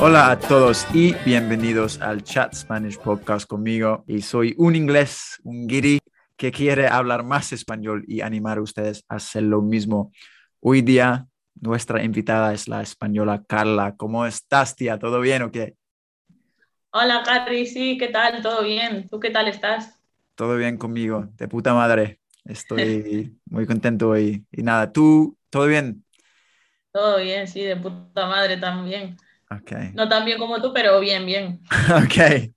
Hola a todos y bienvenidos al Chat Spanish Podcast conmigo. Y soy un inglés, un guiri que quiere hablar más español y animar a ustedes a hacer lo mismo. Hoy día nuestra invitada es la española Carla. ¿Cómo estás, tía? ¿Todo bien o qué? Hola, Carly. Sí, ¿qué tal? ¿Todo bien? ¿Tú qué tal estás? Todo bien conmigo, de puta madre. Estoy muy contento hoy. Y nada, ¿tú? ¿Todo bien? Todo bien, sí, de puta madre también. No tan bien como tú, pero bien, bien. Ok,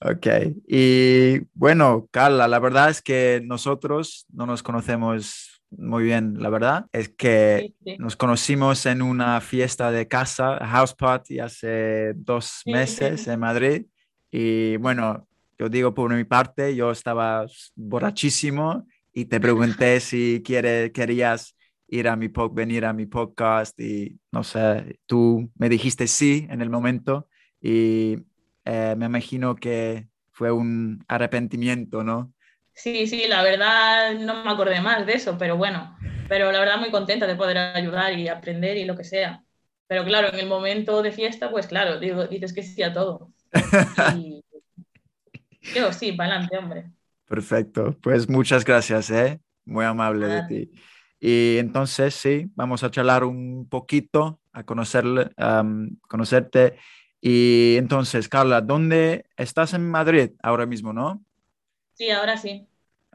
ok. Y bueno, Carla, la verdad es que nosotros no nos conocemos muy bien, la verdad. Es que Sí, sí. nos conocimos en una fiesta de casa, house party, hace dos Sí, meses en Madrid. Y bueno, yo digo por mi parte, yo estaba borrachísimo y te pregunté si quiere, querías ir a mi venir a mi podcast y no sé, tú me dijiste sí en el momento y eh, me imagino que fue un arrepentimiento, ¿no? Sí, sí, la verdad no me acordé más de eso, pero bueno, pero la verdad muy contenta de poder ayudar y aprender y lo que sea. Pero claro, en el momento de fiesta, pues claro, digo, dices que sí a todo. Y yo sí, para adelante, hombre. Perfecto, pues muchas gracias, ¿eh? Muy amable de ti. Y entonces, sí, vamos a charlar un poquito, a conocerle, am, conocerte. Y entonces, Carla, ¿dónde estás en Madrid ahora mismo, no? Sí, ahora sí.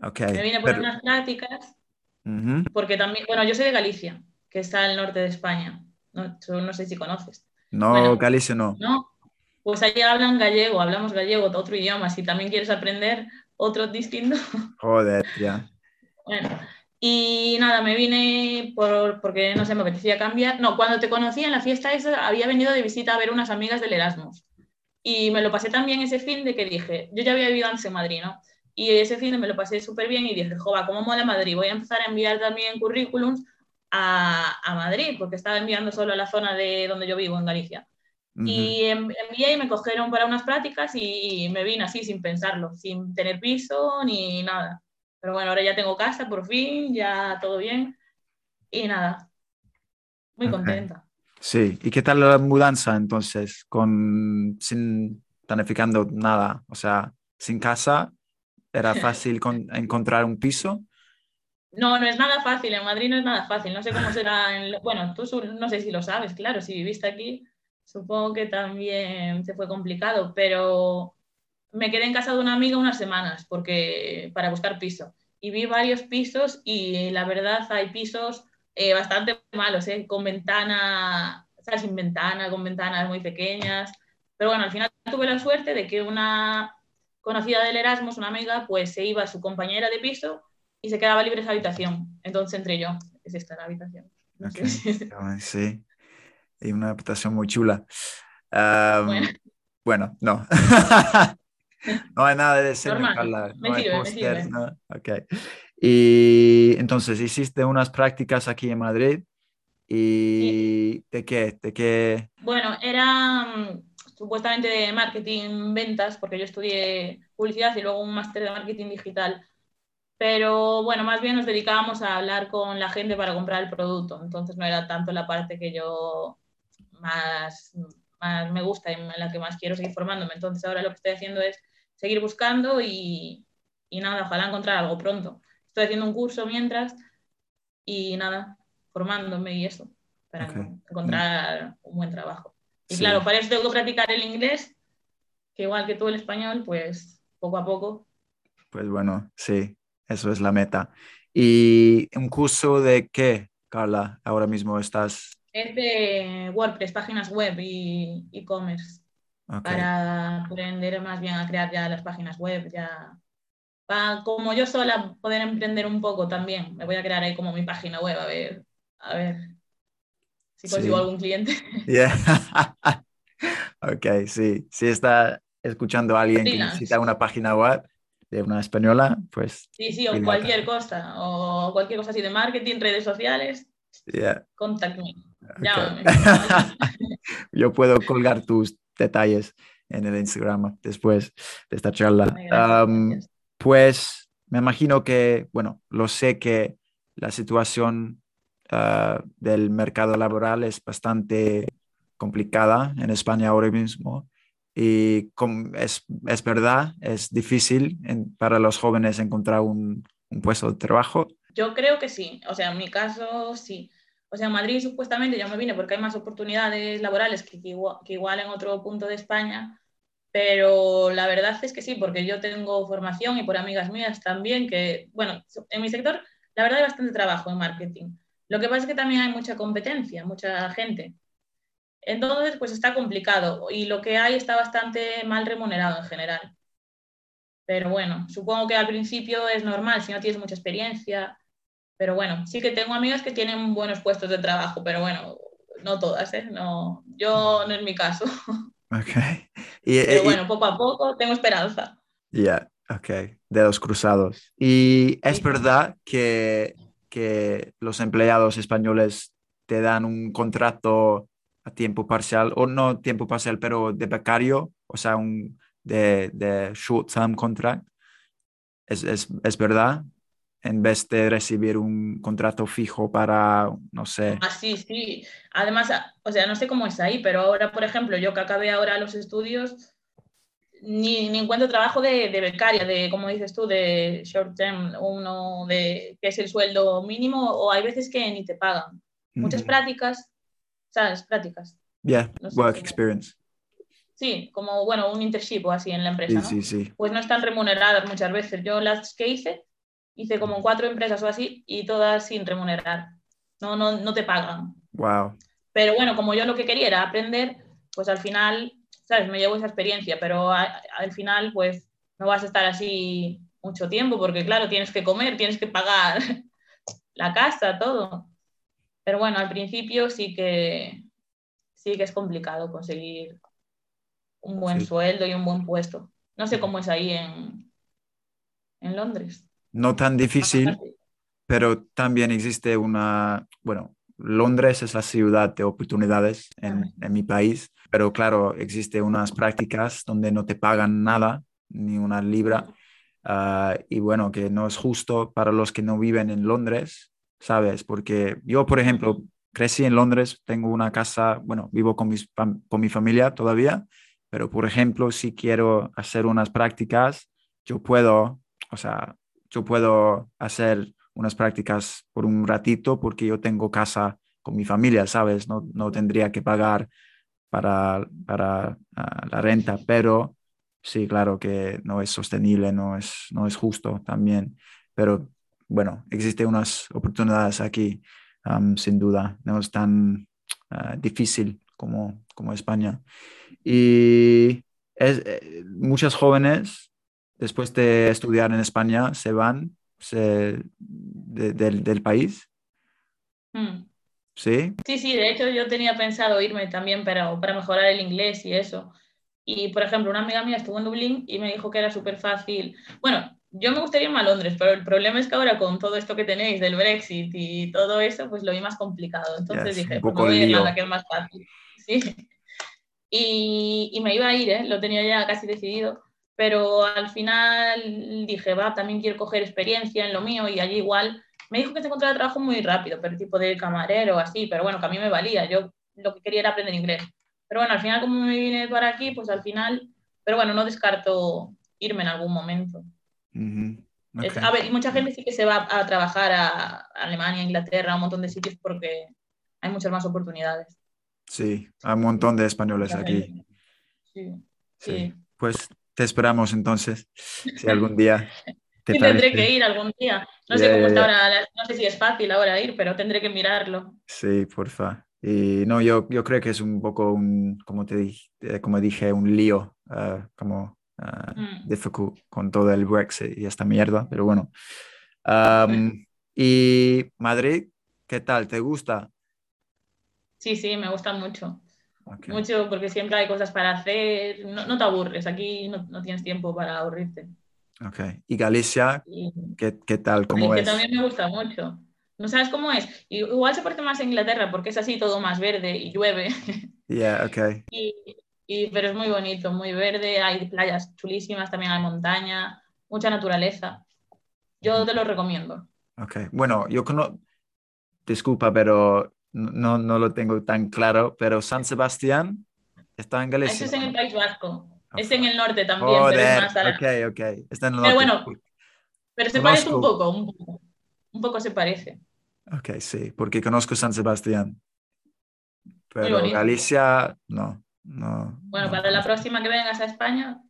Ok. Me vine por pero- unas prácticas Ujú. porque también, bueno, yo soy de Galicia, que está al norte de España. No, tú no sé si conoces. No, Bueno. Galicia no. ¿no? Pues allí hablan gallego, hablamos gallego, otro idioma. Si también quieres aprender otro distinto, Joder, ya. bueno. Y nada, me vine por, porque no sé, me apetecía cambiar. No, cuando te conocí en la fiesta esa, había venido de visita a ver unas amigas del Erasmus. Y me lo pasé tan bien ese fin de que dije, yo ya había vivido antes en Madrid, ¿no? Y ese fin de me lo pasé súper bien y dije, jova, ¿cómo mola Madrid? Voy a empezar a enviar también currículums a, a Madrid, porque estaba enviando solo a la zona de donde yo vivo, en Galicia. Y en- envié y me cogieron para unas prácticas y, y me vine así sin pensarlo, sin tener piso ni nada. Pero bueno, ahora ya tengo casa por fin, ya todo bien y nada, muy contenta. Sí, ¿y qué tal la mudanza entonces? Con, sin planificando nada, o sea, sin casa, ¿era fácil con- encontrar un piso? No, no es nada fácil, en Madrid no es nada fácil, no sé cómo será, en bueno, tú no sé si lo sabes, claro, si viviste aquí, supongo que también te fue complicado, pero me quedé en casa de una amiga unas semanas porque, para buscar piso y vi varios pisos y la verdad hay pisos eh, bastante malos, ¿eh? con ventana, o sea, sin ventana, con ventanas muy pequeñas, pero bueno, al final tuve la suerte de que una conocida del Erasmus, una amiga, pues se iba a su compañera de piso y se quedaba libre esa habitación. Entonces entré yo. Es esta la habitación. Sí, y una habitación muy chula. Bueno, no. no hay nada de diseño, Normal, Carla, no me no. Ok. Y entonces hiciste unas prácticas aquí en Madrid. ¿Y de qué? ¿De qué? Bueno, era mm, supuestamente de marketing ventas, porque yo estudié publicidad y luego un máster de marketing digital. Pero bueno, más bien nos dedicábamos a hablar con la gente para comprar el producto. Entonces no era tanto la parte que yo más, más me gusta y en la que más quiero seguir formándome. Entonces ahora lo que estoy haciendo es seguir buscando y, y nada, ojalá encontrar algo pronto. Estoy haciendo un curso mientras y nada, formándome y eso, para encontrar un buen trabajo. Y Sí. claro, para eso tengo que practicar el inglés, que igual que tú el español, pues poco a poco. Pues bueno, sí, eso es la meta. ¿Y un curso de qué, Carla? Ahora mismo estás. Es de WordPress, páginas web y e-commerce, para aprender más bien a crear ya las páginas web, ya. Para, como yo sola poder emprender un poco también, me voy a crear ahí como mi página web, a ver, a ver si consigo Sí. algún cliente. Yeah. ok, sí. Si está escuchando a alguien que necesita una página web, de una española, pues... Sí, sí, o cualquier cosa, o cualquier cosa así de marketing, redes sociales, yeah. contact me. Llámame. Yo puedo colgar tus detalles en el Instagram después de esta charla. pues me imagino que, bueno, lo sé que la situación ah, del mercado laboral es bastante complicada en España ahora mismo y es, es, verdad, es difícil para los jóvenes encontrar un, un, puesto de trabajo. Yo creo que sí, o sea, en mi caso sí. O sea, Madrid supuestamente ya me vine porque hay más oportunidades laborales que, que igual en otro punto de España, pero la verdad es que sí, porque yo tengo formación y por amigas mías también, que, bueno, en mi sector la verdad hay bastante trabajo en marketing. Lo que pasa es que también hay mucha competencia, mucha gente. Entonces, pues está complicado y lo que hay está bastante mal remunerado en general. Pero bueno, supongo que al principio es normal si no tienes mucha experiencia. Pero bueno, sí que tengo amigas que tienen buenos puestos de trabajo, pero bueno, no todas, ¿eh? No, yo no es mi caso. Ok. pero bueno, poco a poco tengo esperanza. Ya, ok. Dedos cruzados. Y es verdad que, que los empleados españoles te dan un contrato a tiempo parcial, o no tiempo parcial, pero de becario, o sea, un de, de short-term contract. Es, es, es, verdad, en vez de recibir un contrato fijo para, no sé. Ah, sí, sí. Además, o sea, no sé cómo es ahí, pero ahora, por ejemplo, yo que acabé ahora los estudios, ni, ni encuentro trabajo de, de, becaria, de, como dices tú, de short term, uno de que es el sueldo mínimo, o hay veces que ni te pagan. Muchas prácticas ¿sabes? Prácticas. Yeah, work experience. Sí, como, bueno, un internship o así en la empresa, sí, sí, sí. Pues no están remuneradas muchas veces. Yo las que hice, hice como cuatro empresas o así y todas sin remunerar. No, no, no te pagan. Wow. Pero bueno, como yo lo que quería era aprender, pues al final, ¿sabes? Me llevo esa experiencia, pero al final, pues no vas a estar así mucho tiempo porque, claro, tienes que comer, tienes que pagar la casa, todo. Pero bueno, al principio sí que, sí que es complicado conseguir un buen sueldo y un buen puesto. No sé cómo es ahí en, en Londres. No tan difícil, pero también existe una, bueno, Londres es la ciudad de oportunidades en, en, mi país, pero claro, existe unas prácticas donde no te pagan nada, ni una libra, uh, y bueno, que no es justo para los que no viven en Londres, ¿sabes? Porque yo, por ejemplo, crecí en Londres, tengo una casa, bueno, vivo con, mis, con mi familia todavía, pero por ejemplo, si quiero hacer unas prácticas, yo puedo, o sea, yo puedo hacer unas prácticas por un ratito porque yo tengo casa con mi familia, ¿sabes? No, no tendría que pagar para, para uh, la renta, pero sí, claro que no es sostenible, no es, no es justo también, pero bueno, existen unas oportunidades aquí, sin duda, no es tan ah, difícil como, como España. Y es, eh, muchos jóvenes, después de estudiar en España, se van del país. Hmm. ¿Sí? Sí, sí, de hecho yo tenía pensado irme también para, para mejorar el inglés y eso. Y, por ejemplo, una amiga mía estuvo en Dublín y me dijo que era súper fácil. Bueno, yo me gustaría irme a Londres, pero el problema es que ahora con todo esto que tenéis del Brexit y todo eso, pues lo vi más complicado. Entonces dije, pues me voy a ir a la que es más fácil. Sí. Y, y, me iba a ir, ¿eh? lo tenía ya casi decidido, pero al final dije, va, también quiero coger experiencia en lo mío y allí igual me dijo que se encontraba trabajo muy rápido, pero tipo de camarero así, pero bueno, que a mí me valía, yo lo que quería era aprender inglés. Pero bueno, al final como me vine para aquí, pues al final, pero bueno, no descarto irme en algún momento a ver, y mucha gente sí que se va a trabajar a Alemania, Inglaterra, a un montón de sitios porque hay muchas más oportunidades. Sí, hay un montón de españoles aquí. Sí, sí. Pues te esperamos entonces, si algún día te sí, tendré que ir algún día. No sé cómo está ahora, no sé si es fácil ahora ir, pero tendré que mirarlo. Sí, porfa. Y no, yo, yo creo que es un poco un, como te dije, eh, como dije, un lío, uh, como uh, con todo el Brexit y esta mierda, pero bueno. y Madrid, ¿qué tal? ¿Te gusta? Sí, sí, me gusta mucho. Mucho porque siempre hay cosas para hacer, no, no te aburres, aquí no, no, tienes tiempo para aburrirte. Ok. ¿Y Galicia? Y ¿Qué, qué tal? ¿Cómo que es? también me gusta mucho. ¿No sabes cómo es? Igual se parece más a Inglaterra porque es así todo más verde y llueve. Yeah, ok. Y, y- pero es muy bonito, muy verde, hay playas chulísimas, también hay montaña, mucha naturaleza. Yo te lo recomiendo. Ok. Bueno, yo conozco, disculpa, pero no, no lo tengo tan claro, pero San Sebastián está en Eso Galicia. es en el País Vasco. Ah, Es en el norte también, pero es más a la- ok, ok. Está en el Pero norte. bueno, Pero se parece un poco, un poco. Un poco se parece. Ok, sí, porque conozco San Sebastián. Pero. Galicia, no, no. Bueno, no para la próxima que vengas a España,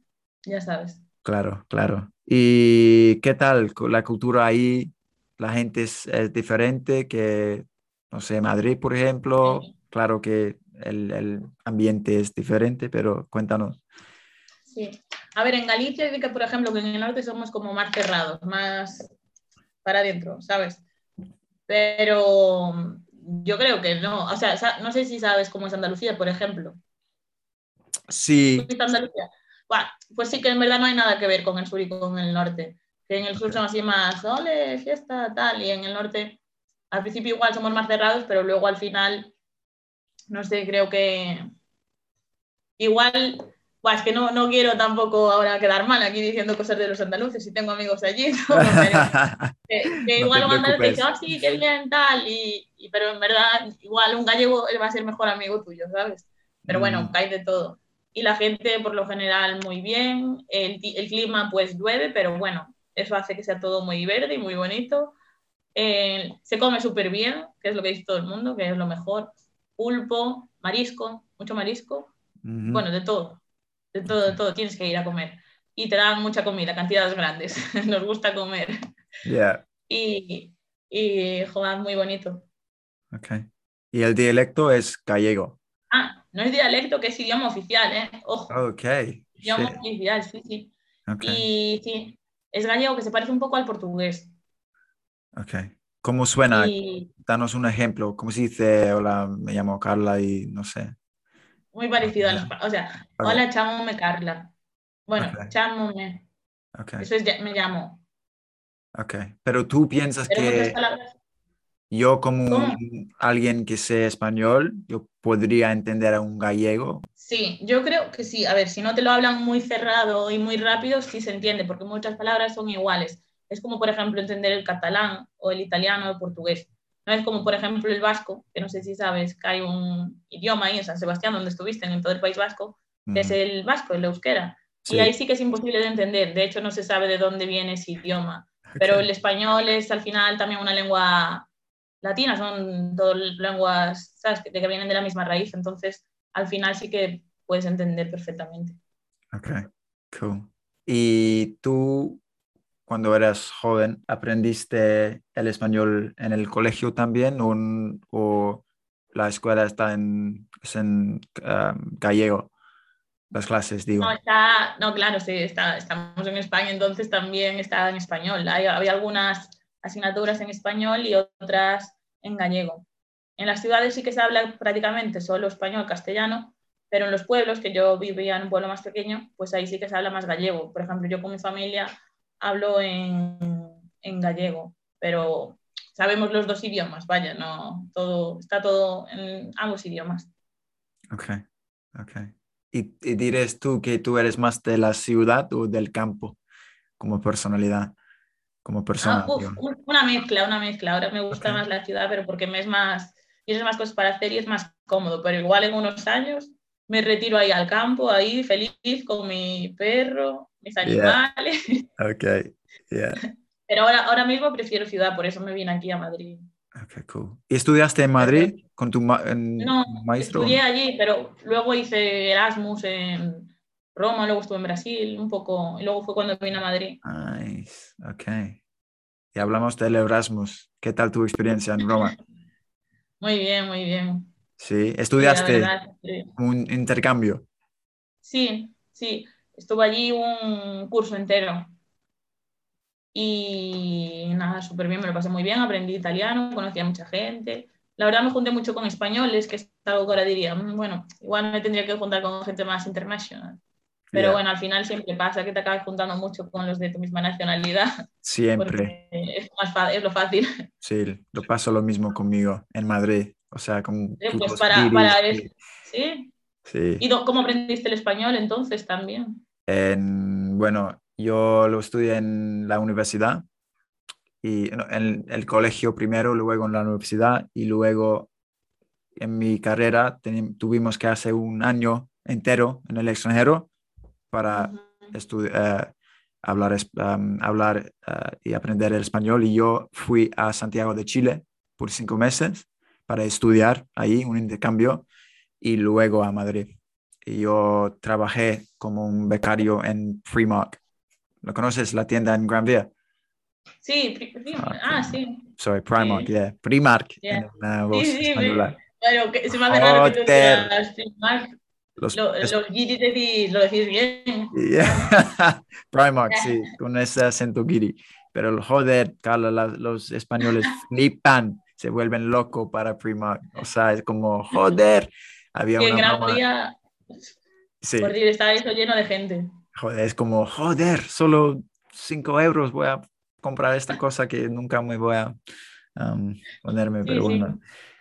ya sabes. Claro, claro. ¿Y qué tal la cultura ahí? La gente es, es diferente que, no sé, Madrid, por ejemplo. Sí. Claro que el, el ambiente es diferente, pero cuéntanos. Sí. A ver, en Galicia, que por ejemplo, que en el norte somos como más cerrados, más para adentro, ¿sabes? Pero yo creo que no. O sea, no sé si sabes cómo es Andalucía, por ejemplo. Sí, pues sí que en verdad no hay nada que ver con el sur y con el norte. Que en el sur son así más, ole, fiesta, tal, y en el norte al principio igual somos más cerrados, pero luego al final, no sé, creo que igual, buah, es que no, no quiero tampoco ahora quedar mal aquí diciendo cosas de los andaluces, si tengo amigos allí, ¿no? Pero que, que No igual un andaluz te preocupes. dice, oh, sí, qué bien, tal, y, y- pero en verdad igual un gallego va a ser mejor amigo tuyo, ¿sabes? Pero bueno, Mm. cae de todo. Y la gente, por lo general, muy bien. El, el clima, pues llueve, pero bueno, eso hace que sea todo muy verde y muy bonito. Eh, se come súper bien, que es lo que dice todo el mundo, que es lo mejor. Pulpo, marisco, mucho marisco. Bueno, de todo. De todo, de todo. Tienes que ir a comer. Y te dan mucha comida, cantidades grandes. Nos gusta comer. Yeah, Y, y joder, muy bonito. ok. Y el dialecto es gallego. Ah, no es dialecto, que es idioma oficial, ¿eh? Ojo, Ok, idioma oficial, sí, sí. ok, Y sí, es gallego que se parece un poco al portugués. Ok. ¿Cómo suena? Y Danos un ejemplo. ¿Cómo se dice? Hola, me llamo Carla y no sé. muy parecido a los... O sea, Ok. hola, chámome Carla. Bueno, Ok. chámome. Ok, Eso es, me llamo. ok. Pero tú piensas Pero que yo como alguien que sé español, yo podría entender a un gallego. sí, yo creo que sí. A ver, si no te lo hablan muy cerrado y muy rápido, sí se entiende, porque muchas palabras son iguales. Es como, por ejemplo, entender el catalán o el italiano o el portugués. No es como, por ejemplo, el vasco, que no sé si sabes que hay un idioma ahí en San Sebastián, donde estuviste, en todo el País Vasco, que es el vasco, el euskera. sí, Y ahí sí que es imposible de entender. De hecho, no se sabe de dónde viene ese idioma. Pero ok. el español es al final también una lengua latina, son dos lenguas ¿sabes? Que, que vienen de la misma raíz. Entonces, al final sí que puedes entender perfectamente. Ok, cool. ¿Y tú, cuando eras joven, aprendiste el español en el colegio también o, en- o la escuela está en, es en um, gallego? Las clases, digo. No, está, no claro, sí, está, estamos en España, entonces también está en español. Hay, había algunas asignaturas en español y otras en gallego. En las ciudades sí que se habla prácticamente solo español, castellano, pero en los pueblos, que yo vivía en un pueblo más pequeño, pues ahí sí que se habla más gallego. Por ejemplo, yo con mi familia hablo en, en gallego, pero sabemos los dos idiomas, vaya, no, todo, está todo en ambos idiomas. Ok, ok. ¿Y, y dirías tú que tú eres más de la ciudad o del campo como personalidad, como persona? Ah, uf, una mezcla, una mezcla. Ahora me gusta Ok. más la ciudad, pero porque me es más, tienes más cosas para hacer y es más cómodo. Pero igual en unos años me retiro ahí al campo, ahí feliz con mi perro, mis Yeah. animales. Ok, yeah. Pero ahora, ahora mismo prefiero ciudad, por eso me vine aquí a Madrid. Ok, cool. ¿Y estudiaste en Madrid con tu ma- No, maestro? estudié allí, pero luego hice Erasmus en Roma, luego estuve en Brasil un poco, y luego fue cuando vine a Madrid. Nice, ok. Y hablamos del Erasmus. ¿Qué tal tu experiencia en Roma? Muy bien, muy bien. Sí, estudiaste verdad, sí. un intercambio. Sí, sí, estuve allí un curso entero. Y nada, súper bien, me lo pasé muy bien, aprendí italiano, conocí a mucha gente. La verdad me junté mucho con españoles, que es algo que ahora diría, "Mm, bueno, igual me tendría que juntar con gente más internacional. Pero bueno, al final siempre pasa que te acabas juntando mucho con los de tu misma nacionalidad. Siempre. Es, más es lo fácil. Sí, lo paso lo mismo conmigo en Madrid. O sea, con... pues para, para ¿Sí? Sí. ¿Y cómo aprendiste el español entonces también? En, bueno, yo lo estudié en la universidad y en el colegio primero, luego en la universidad y luego en mi carrera tuvimos que hacer un año entero en el extranjero para hablar, hablar eh, y aprender el español. Y yo fui a Santiago de Chile por cinco meses para estudiar ahí, un intercambio, y luego a Madrid. Y yo trabajé como un becario en Primark. ¿Lo conoces? La tienda en Gran Vía. Sí, ah, ah, sí. Sorry, Primark, yeah. Primark. Yeah. sí, sí, Pero que, se me hace raro que tú digas Primark. Los, lo, guiris decís, lo decís bien. Yeah. Primark, sí, con ese acento guiri. Pero el joder, Carla, los españoles flipan, se vuelven locos para Primark. O sea, es como, joder. Había una en Gran Vía, sí. por decir, estaba eso lleno de gente. Joder, es como, joder, solo 5 euros voy a comprar esta cosa que nunca me voy a um, ponerme, pero bueno.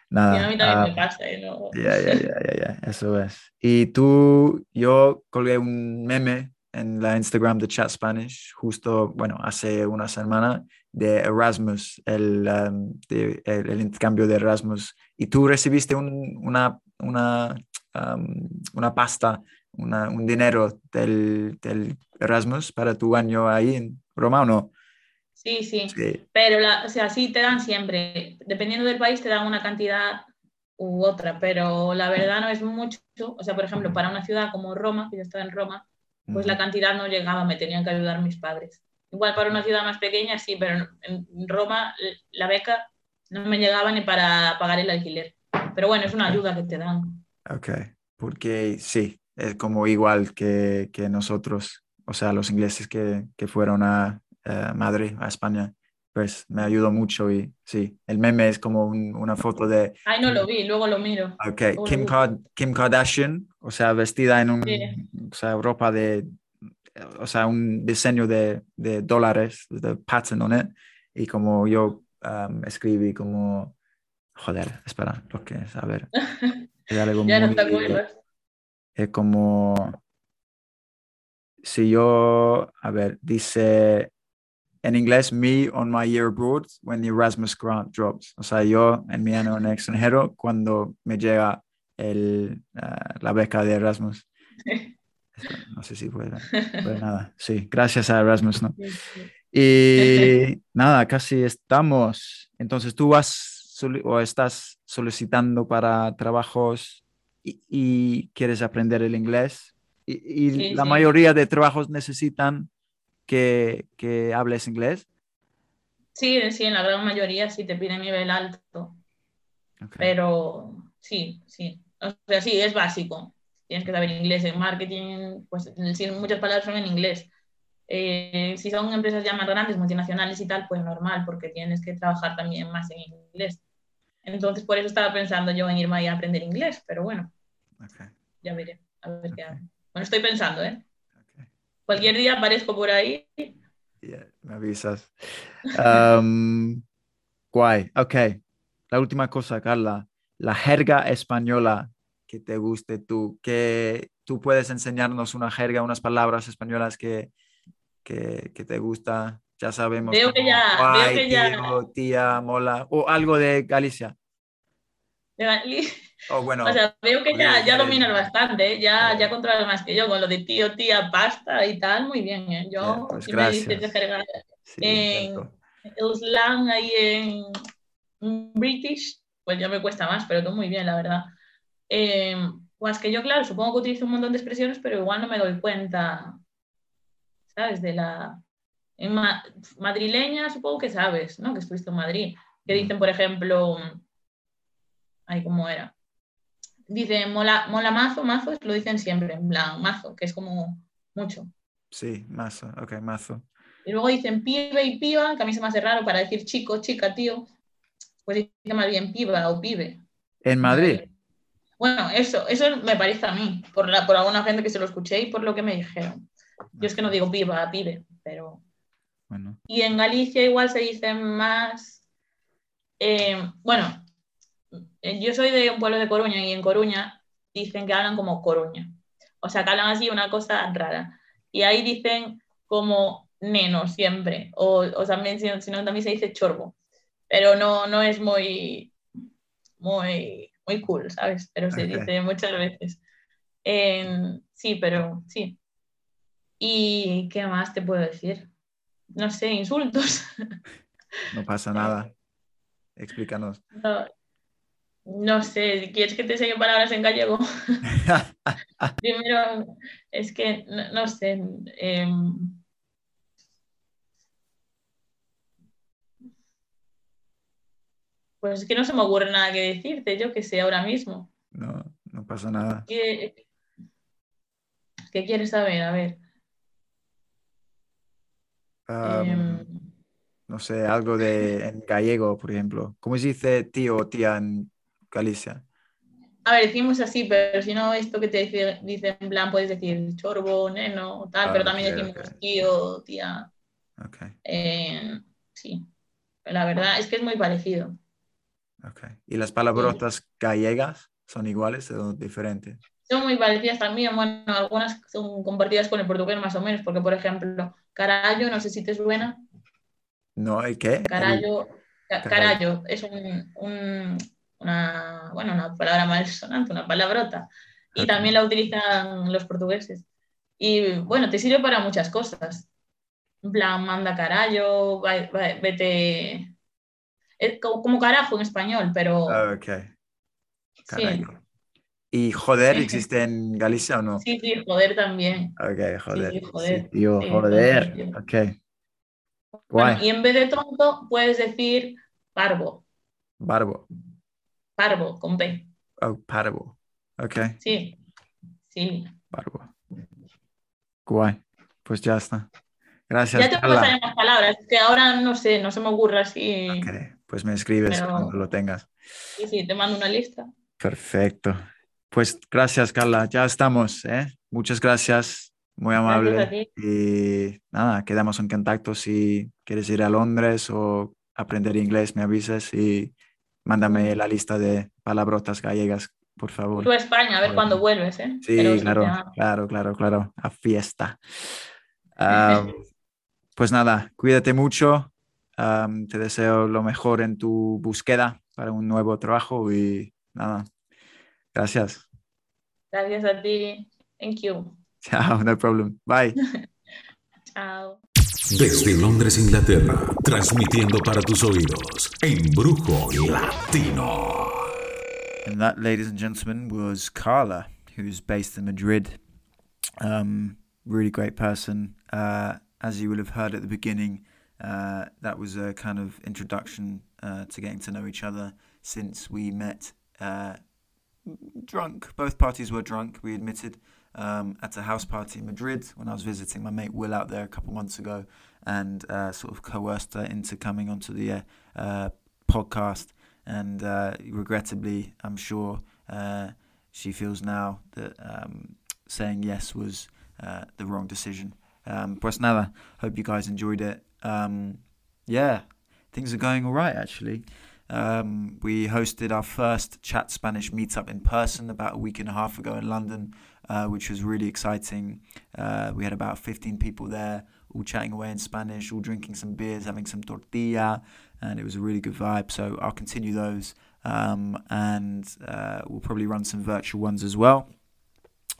Nada. a mí también me ah, pasa. ¿no? Ya, ya, ya, ya, eso es. Y tú, yo colgué un meme en la Instagram de Chat Spanish, justo, bueno, hace una semana, de Erasmus, el, um, el, intercambio de Erasmus. Y tú recibiste un, una, una, um, una pasta, una, un dinero del, del, Erasmus para tu año ahí en Roma o no? Sí, sí, pero la, o sea, sí te dan siempre, dependiendo del país te dan una cantidad u otra, pero la verdad no es mucho, o sea, por ejemplo, para una ciudad como Roma, que yo estaba en Roma, pues la cantidad no llegaba, me tenían que ayudar mis padres. Igual para una ciudad más pequeña, sí, pero en Roma la beca no me llegaba ni para pagar el alquiler. Pero bueno, es una ayuda que te dan. Ok, porque sí, es como igual que, que nosotros, o sea, los ingleses que, que fueron a, eh, Madrid, a España, pues me ayudó mucho y sí, el meme es como una foto de... Ay, no lo vi, luego lo miro. Ok, Kim, Kim, Kardashian, o sea, vestida en un, o sea, ropa de, o sea, un diseño de, de dólares, de pattern on it, y como yo um, escribí como, joder, espera, lo que es, a ver. Es algo ya no. Es como, si yo, a ver, dice en inglés, me on my year abroad when the Erasmus grant drops. O sea, yo en mi año en extranjero cuando me llega el, uh, la beca de Erasmus. No sé si puede, puede nada. Sí, gracias a Erasmus, ¿no? Y nada, casi estamos. Entonces, tú vas o estás solicitando para trabajos y, y quieres aprender el inglés. Y, y sí, la sí. mayoría de trabajos necesitan que, que hables inglés? Sí, sí, en la gran mayoría sí te piden nivel alto. Okay. Pero sí, sí. O sea, sí, es básico. Tienes que saber inglés. En marketing, pues muchas palabras son en inglés. Eh, si son empresas ya más grandes, multinacionales y tal, pues normal, porque tienes que trabajar también más en inglés. Entonces, por eso estaba pensando yo en irme ahí a aprender inglés, pero bueno, okay. ya veré, a ver okay. qué hago. Bueno, estoy pensando, ¿eh? Cualquier día aparezco por ahí. Yeah, me avisas. Um, guay, ok. La última cosa, Carla. La jerga española que te guste tú, que tú puedes enseñarnos una jerga, unas palabras españolas que, que, que te gusta. Ya sabemos. Veo que ya. Guay, veo que ya... Tío, tía, mola. O algo de Galicia. De Galicia. Oh, bueno, o sea, veo que ya, ya dominas bastante, ¿eh? ya, ya controlas más que yo con lo de tío, tía, pasta y tal, muy bien. ¿eh? Yo, yeah, pues si gracias. me dices de sí, en el slang ahí en British, pues ya me cuesta más, pero todo muy bien, la verdad. Eh, pues que yo, claro, supongo que utilizo un montón de expresiones, pero igual no me doy cuenta, ¿sabes? De la. En ma madrileña, supongo que sabes, ¿no? Que estuviste en Madrid. Que dicen, por ejemplo. Ay, ¿cómo era? dicen mola, mola mazo, mazo, lo dicen siempre, en plan, mazo, que es como mucho. Sí, mazo, ok, mazo. Y luego dicen pibe y piba, que a mí se me hace raro para decir chico, chica, tío. Pues dicen más bien piba o pibe. ¿En Madrid? Bueno, eso, eso me parece a mí, por, la, por alguna gente que se lo escuché y por lo que me dijeron. Yo es que no digo piba, pibe, pero... Bueno, Y en Galicia igual se dice más... eh, bueno, eh, yo soy de un pueblo de Coruña y en Coruña dicen que hablan como Coruña. O sea, que hablan así una cosa rara. Y ahí dicen como neno siempre. O, o también, si, no, también se dice chorbo. Pero no, no es muy, muy, muy cool, ¿sabes? Pero se dice muchas veces. En- sí, pero sí. ¿Y qué más te puedo decir? No sé, insultos. no pasa nada. Explícanos. No, no sé, ¿quieres que te enseñe palabras en gallego? Primero, es que no, no sé. em, pues es que no se me ocurre nada que decirte, yo que sé ahora mismo. No, no pasa nada. ¿Qué, qué quieres saber? A ver. Um, em, no sé, algo de en gallego, por ejemplo. ¿Cómo se dice tío o tía en Galicia? a ver, decimos así, pero si no, esto que te dice, dice en plan, puedes decir chorbo, neno, tal, Ah, pero también ok, decimos ok. tío, tía. Ok, eh, sí, la verdad es que es muy parecido. ok. ¿Y las palabrotas gallegas son iguales o diferentes? Son muy parecidas también, bueno, algunas son compartidas con el portugués más o menos, porque por ejemplo, carallo, no sé si te suena, No, ¿el qué? Carallo, ca- carallo. es un, un- una, bueno, una palabra malsonante, una palabrota, y también la utilizan los portugueses. Y bueno, te sirve para muchas cosas. En plan, manda carallo, vete... Es como, como carajo en español, pero Ah, ok, sí, carajo. ¿Y joder Sí. existe en Galicia o no? sí, sí, joder también. Ok, joder. sí, joder. tío, Sí, joder. tío. Ok. Bueno, y en vez de tonto, puedes decir parvo, Barbo. parvo, con P. Oh, parvo. Ok, Sí, sí. barbo. Guay. Pues ya está. Gracias, Ya te pasaré más palabras, que ahora no sé, no se me ocurre así. Ok, pues me escribes Pero- cuando lo tengas. Sí, sí, te mando una lista. Perfecto. Pues gracias, Carla. Ya estamos, ¿eh? Muchas gracias. Muy amable. Y nada, quedamos en contacto. Si quieres ir a Londres o aprender inglés, me avises y mándame la lista de palabrotas gallegas, por favor. Tú a España, a ver cuándo vuelves, ¿eh? Sí, Pero claro, claro, claro, claro. A fiesta. Pues nada, cuídate mucho. Am, te deseo lo mejor en tu búsqueda para un nuevo trabajo y nada, gracias. Gracias a ti. Thank you. Chao, no problem. Bye. Chao. Desde Londres, Inglaterra, transmitiendo para tus oídos, Embrujo Latino. And that, ladies and gentlemen, was Carla, who's based in Madrid. Um, really great person. Uh, as you will have heard at the beginning, uh, that was a kind of introduction uh, to getting to know each other since we met uh, drunk. Both parties were drunk, we admitted, um, at a house party in Madrid when I was visiting my mate Will out there a couple months ago and uh, sort of coerced her into coming onto the uh, uh, podcast. And uh, regrettably, I'm sure uh, she feels now that um, saying yes was uh, the wrong decision. Um, pues nada, hope you guys enjoyed it. Um, yeah, things are going all right actually. Um, we hosted our first Chat Spanish meetup in person about a week and a half ago in London, uh, which was really exciting. Uh, we had about 15 people there, all chatting away in Spanish, all drinking some beers, having some tortilla, and it was a really good vibe. So I'll continue those, um, and uh, we'll probably run some virtual ones as well,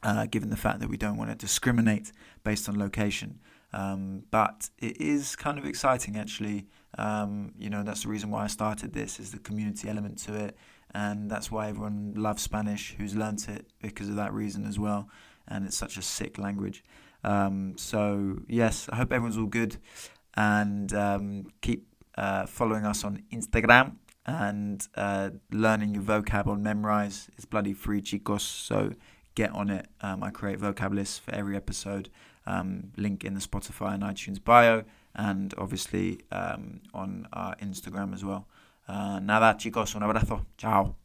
uh, given the fact that we don't want to discriminate based on location. Um, but it is kind of exciting, actually. Um, you know, that's the reason why I started this is the community element to it, and that's why everyone loves Spanish who's learnt it because of that reason as well. And it's such a sick language. Um, so yes, I hope everyone's all good, and um, keep uh, following us on Instagram and uh, learning your vocab on Memrise. It's bloody free, chicos. So get on it. Um, I create vocab lists for every episode. Um, link in the Spotify and iTunes bio, and obviously um, on our Instagram as well. Uh, nada, chicos, un abrazo. Ciao.